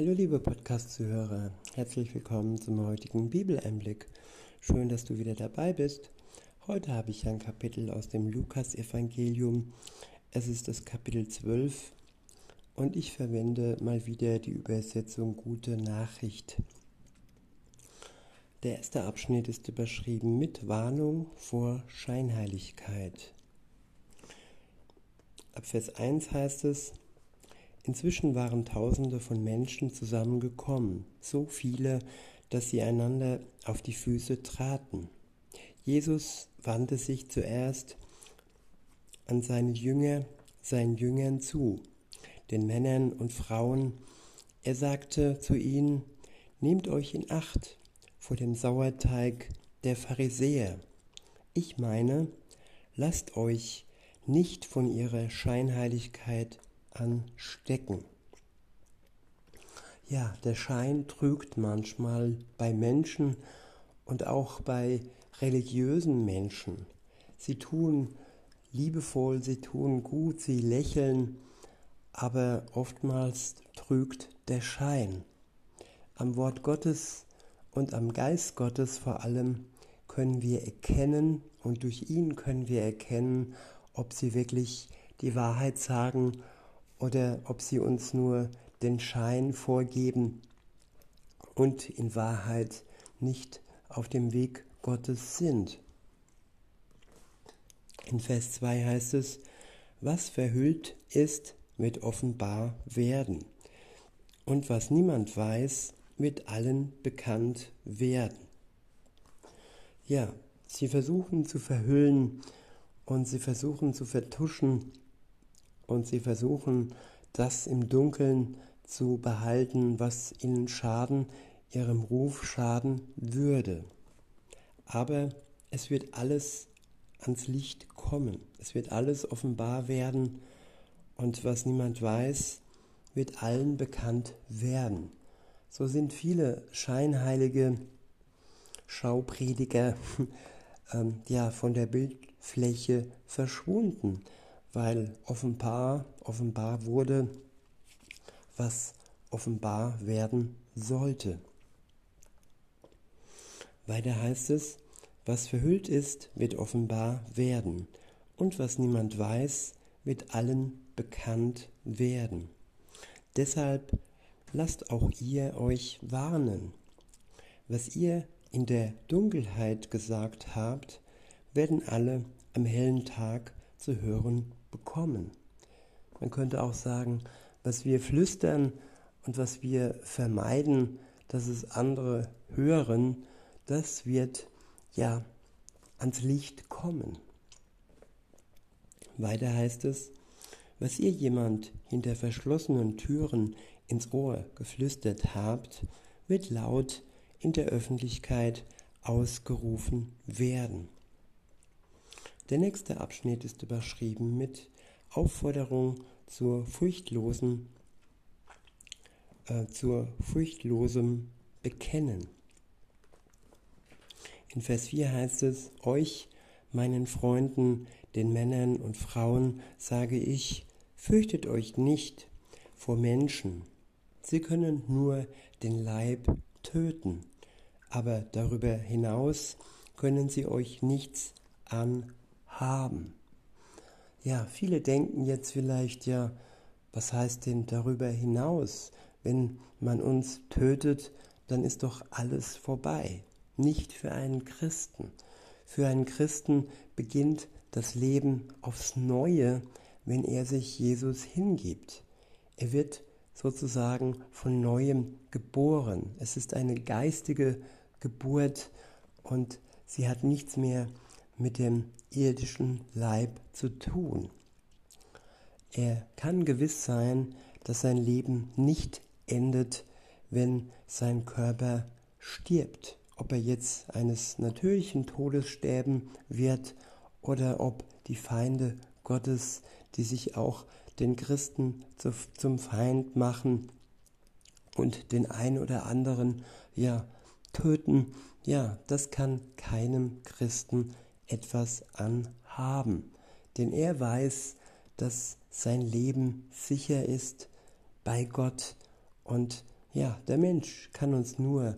Hallo liebe Podcast-Zuhörer, herzlich willkommen zum heutigen Bibeleinblick. Schön, dass du wieder dabei bist. Heute habe ich ein Kapitel aus dem Lukas-Evangelium. Es ist das Kapitel 12 und ich verwende mal wieder die Übersetzung Gute Nachricht. Der erste Abschnitt ist überschrieben mit Warnung vor Scheinheiligkeit. Ab Vers 1 heißt es, Inzwischen waren Tausende von Menschen zusammengekommen, so viele, dass sie einander auf die Füße traten. Jesus wandte sich zuerst an seine Jünger, seinen Jüngern zu, den Männern und Frauen. Er sagte zu ihnen, Nehmt euch in Acht vor dem Sauerteig der Pharisäer. Ich meine, lasst euch nicht von ihrer Scheinheiligkeit anstecken. Ja, der Schein trügt manchmal bei Menschen und auch bei religiösen Menschen. Sie tun liebevoll, sie tun gut, sie lächeln, aber oftmals trügt der Schein. Am Wort Gottes und am Geist Gottes vor allem können wir erkennen und durch ihn können wir erkennen, ob sie wirklich die Wahrheit sagen oder ob sie uns nur den Schein vorgeben und in Wahrheit nicht auf dem Weg Gottes sind. In Vers 2 heißt es, was verhüllt ist, wird offenbar werden. Und was niemand weiß, wird allen bekannt werden. Ja, sie versuchen zu verhüllen und sie versuchen zu vertuschen, und sie versuchen, das im Dunkeln zu behalten, was ihnen schaden, ihrem Ruf schaden würde. Aber es wird alles ans Licht kommen, es wird alles offenbar werden und was niemand weiß, wird allen bekannt werden. So sind viele scheinheilige Schauprediger ähm, ja von der Bildfläche verschwunden weil offenbar, offenbar wurde, was offenbar werden sollte. Weiter heißt es, was verhüllt ist, wird offenbar werden, und was niemand weiß, wird allen bekannt werden. Deshalb lasst auch ihr euch warnen. Was ihr in der Dunkelheit gesagt habt, werden alle am hellen Tag zu hören bekommen. Man könnte auch sagen, was wir flüstern und was wir vermeiden, dass es andere hören, das wird ja ans Licht kommen. Weiter heißt es, was ihr jemand hinter verschlossenen Türen ins Ohr geflüstert habt, wird laut in der Öffentlichkeit ausgerufen werden. Der nächste Abschnitt ist überschrieben mit Aufforderung zur furchtlosen, äh, zur furchtlosem Bekennen. In Vers 4 heißt es, euch, meinen Freunden, den Männern und Frauen, sage ich, fürchtet euch nicht vor Menschen. Sie können nur den Leib töten, aber darüber hinaus können sie euch nichts anhaben haben. Ja, viele denken jetzt vielleicht, ja, was heißt denn darüber hinaus? Wenn man uns tötet, dann ist doch alles vorbei. Nicht für einen Christen. Für einen Christen beginnt das Leben aufs Neue, wenn er sich Jesus hingibt. Er wird sozusagen von neuem geboren. Es ist eine geistige Geburt und sie hat nichts mehr mit dem irdischen Leib zu tun. Er kann gewiss sein, dass sein Leben nicht endet, wenn sein Körper stirbt. Ob er jetzt eines natürlichen Todes sterben wird oder ob die Feinde Gottes, die sich auch den Christen zu, zum Feind machen und den einen oder anderen ja töten, ja, das kann keinem Christen etwas anhaben, denn er weiß, dass sein Leben sicher ist bei Gott und ja, der Mensch kann uns nur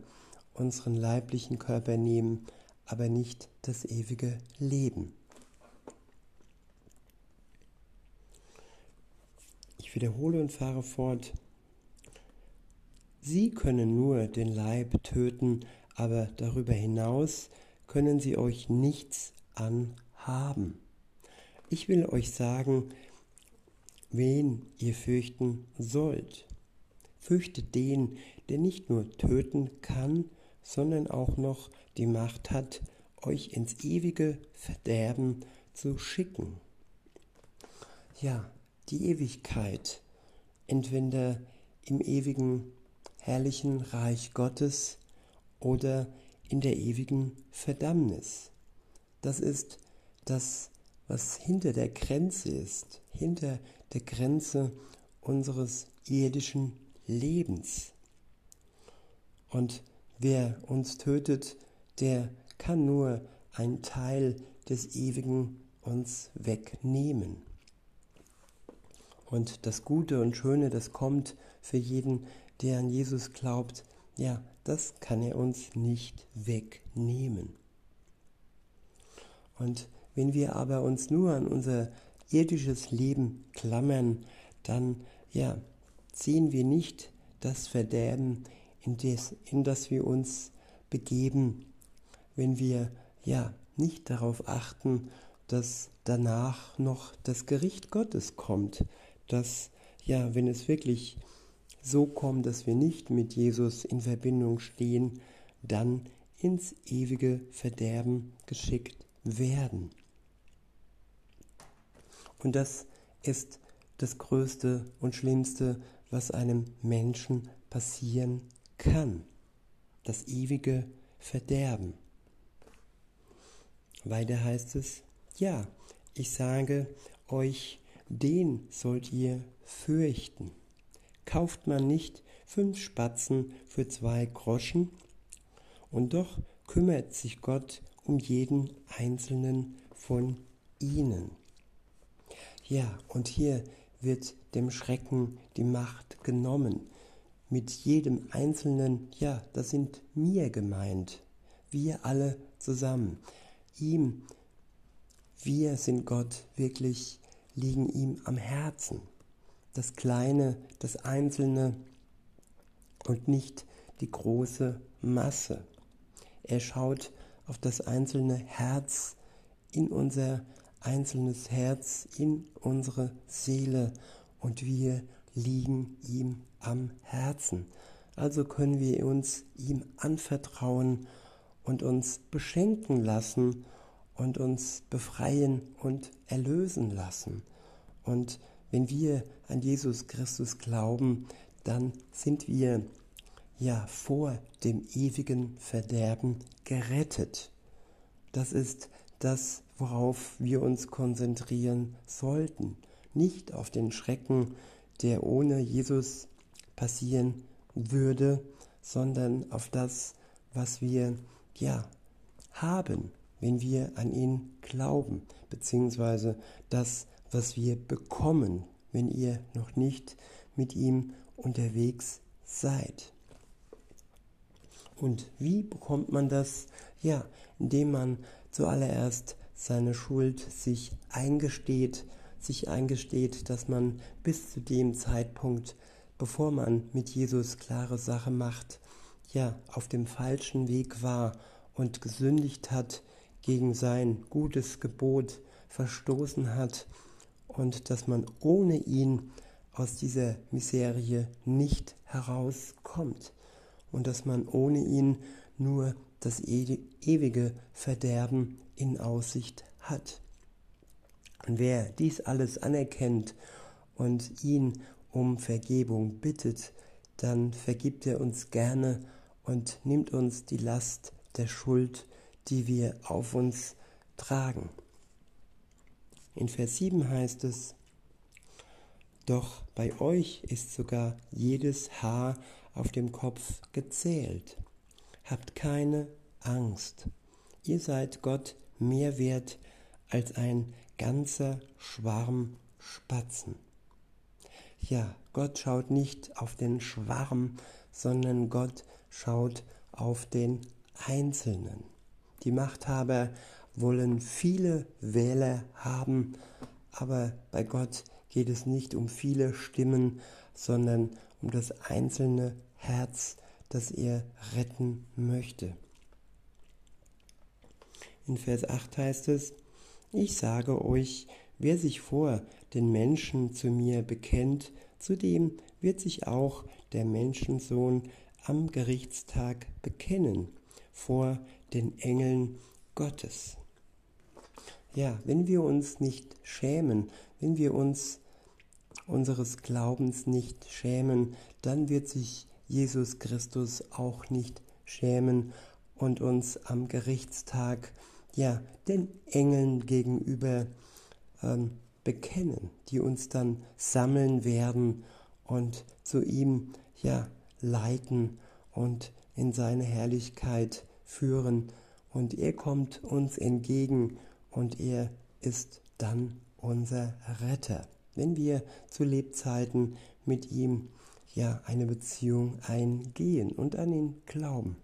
unseren leiblichen Körper nehmen, aber nicht das ewige Leben. Ich wiederhole und fahre fort. Sie können nur den Leib töten, aber darüber hinaus können sie euch nichts anhaben. Ich will euch sagen, wen ihr fürchten sollt. Fürchtet den, der nicht nur töten kann, sondern auch noch die Macht hat, euch ins ewige Verderben zu schicken. Ja, die Ewigkeit, entweder im ewigen herrlichen Reich Gottes oder in der ewigen Verdammnis. Das ist das, was hinter der Grenze ist, hinter der Grenze unseres irdischen Lebens. Und wer uns tötet, der kann nur einen Teil des Ewigen uns wegnehmen. Und das Gute und Schöne, das kommt für jeden, der an Jesus glaubt, ja, das kann er uns nicht wegnehmen. Und wenn wir aber uns nur an unser irdisches Leben klammern, dann ja, sehen wir nicht das Verderben, in das, in das wir uns begeben, wenn wir ja nicht darauf achten, dass danach noch das Gericht Gottes kommt, dass ja, wenn es wirklich so kommt, dass wir nicht mit Jesus in Verbindung stehen, dann ins ewige Verderben geschickt werden. Und das ist das Größte und Schlimmste, was einem Menschen passieren kann. Das ewige Verderben. Weiter heißt es, ja, ich sage euch, den sollt ihr fürchten. Kauft man nicht fünf Spatzen für zwei Groschen? Und doch kümmert sich Gott um jeden einzelnen von ihnen. Ja, und hier wird dem Schrecken die Macht genommen. Mit jedem Einzelnen, ja, das sind mir gemeint. Wir alle zusammen. Ihm, wir sind Gott wirklich, liegen ihm am Herzen. Das Kleine, das Einzelne und nicht die große Masse. Er schaut auf das einzelne Herz in unser einzelnes Herz in unsere Seele und wir liegen ihm am Herzen. Also können wir uns ihm anvertrauen und uns beschenken lassen und uns befreien und erlösen lassen. Und wenn wir an Jesus Christus glauben, dann sind wir ja vor dem ewigen Verderben gerettet. Das ist das, worauf wir uns konzentrieren sollten. Nicht auf den Schrecken, der ohne Jesus passieren würde, sondern auf das, was wir ja haben, wenn wir an ihn glauben, beziehungsweise das, was wir bekommen, wenn ihr noch nicht mit ihm unterwegs seid. Und wie bekommt man das? Ja, indem man zuallererst seine Schuld sich eingesteht, sich eingesteht, dass man bis zu dem Zeitpunkt, bevor man mit Jesus klare Sache macht, ja, auf dem falschen Weg war und gesündigt hat, gegen sein gutes Gebot verstoßen hat und dass man ohne ihn aus dieser Miserie nicht herauskommt und dass man ohne ihn nur das ewige Verderben in Aussicht hat. Und wer dies alles anerkennt und ihn um Vergebung bittet, dann vergibt er uns gerne und nimmt uns die Last der Schuld, die wir auf uns tragen. In Vers 7 heißt es, Doch bei euch ist sogar jedes Haar auf dem Kopf gezählt. Habt keine Angst. Ihr seid Gott mehr wert als ein ganzer Schwarm Spatzen. Ja, Gott schaut nicht auf den Schwarm, sondern Gott schaut auf den Einzelnen. Die Machthaber wollen viele Wähler haben, aber bei Gott geht es nicht um viele Stimmen, sondern um das einzelne Herz, das er retten möchte. In Vers 8 heißt es, ich sage euch, wer sich vor den Menschen zu mir bekennt, zu dem wird sich auch der Menschensohn am Gerichtstag bekennen vor den Engeln Gottes. Ja, wenn wir uns nicht schämen, wenn wir uns unseres Glaubens nicht schämen, dann wird sich Jesus Christus auch nicht schämen und uns am Gerichtstag ja den Engeln gegenüber ähm, bekennen, die uns dann sammeln werden und zu ihm ja leiten und in seine Herrlichkeit führen. Und er kommt uns entgegen und er ist dann unser Retter, wenn wir zu Lebzeiten mit ihm ja eine Beziehung eingehen und an ihn glauben.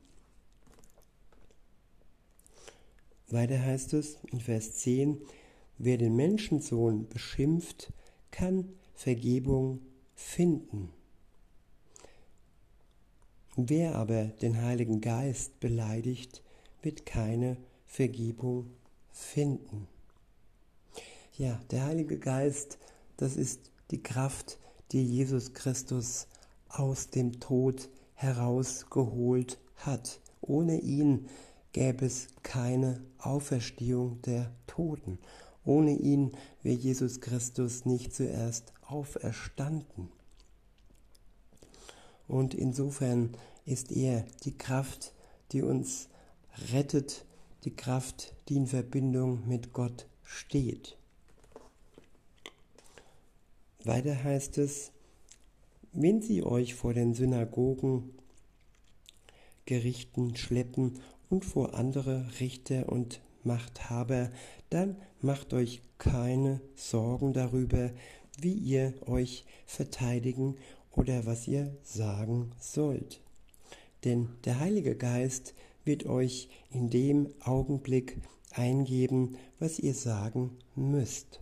Weiter heißt es in Vers 10, wer den Menschensohn beschimpft, kann Vergebung finden. Wer aber den Heiligen Geist beleidigt, wird keine Vergebung finden. Ja, der Heilige Geist, das ist die Kraft, die Jesus Christus aus dem Tod herausgeholt hat. Ohne ihn gäbe es keine Auferstehung der Toten. Ohne ihn wäre Jesus Christus nicht zuerst auferstanden. Und insofern ist er die Kraft, die uns rettet, die Kraft, die in Verbindung mit Gott steht. Weiter heißt es, wenn sie euch vor den Synagogen Gerichten schleppen und vor andere Richter und Machthaber, dann macht euch keine Sorgen darüber, wie ihr euch verteidigen oder was ihr sagen sollt. Denn der Heilige Geist wird euch in dem Augenblick eingeben, was ihr sagen müsst.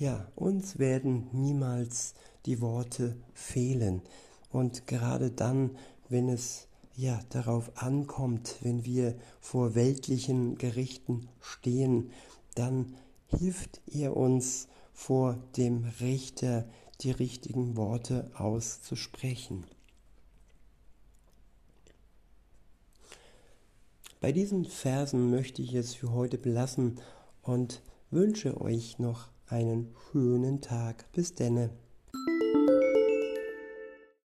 Ja, uns werden niemals die Worte fehlen. Und gerade dann, wenn es ja darauf ankommt, wenn wir vor weltlichen Gerichten stehen, dann hilft er uns vor dem Richter die richtigen Worte auszusprechen. Bei diesen Versen möchte ich es für heute belassen und wünsche euch noch einen schönen Tag. Bis denne.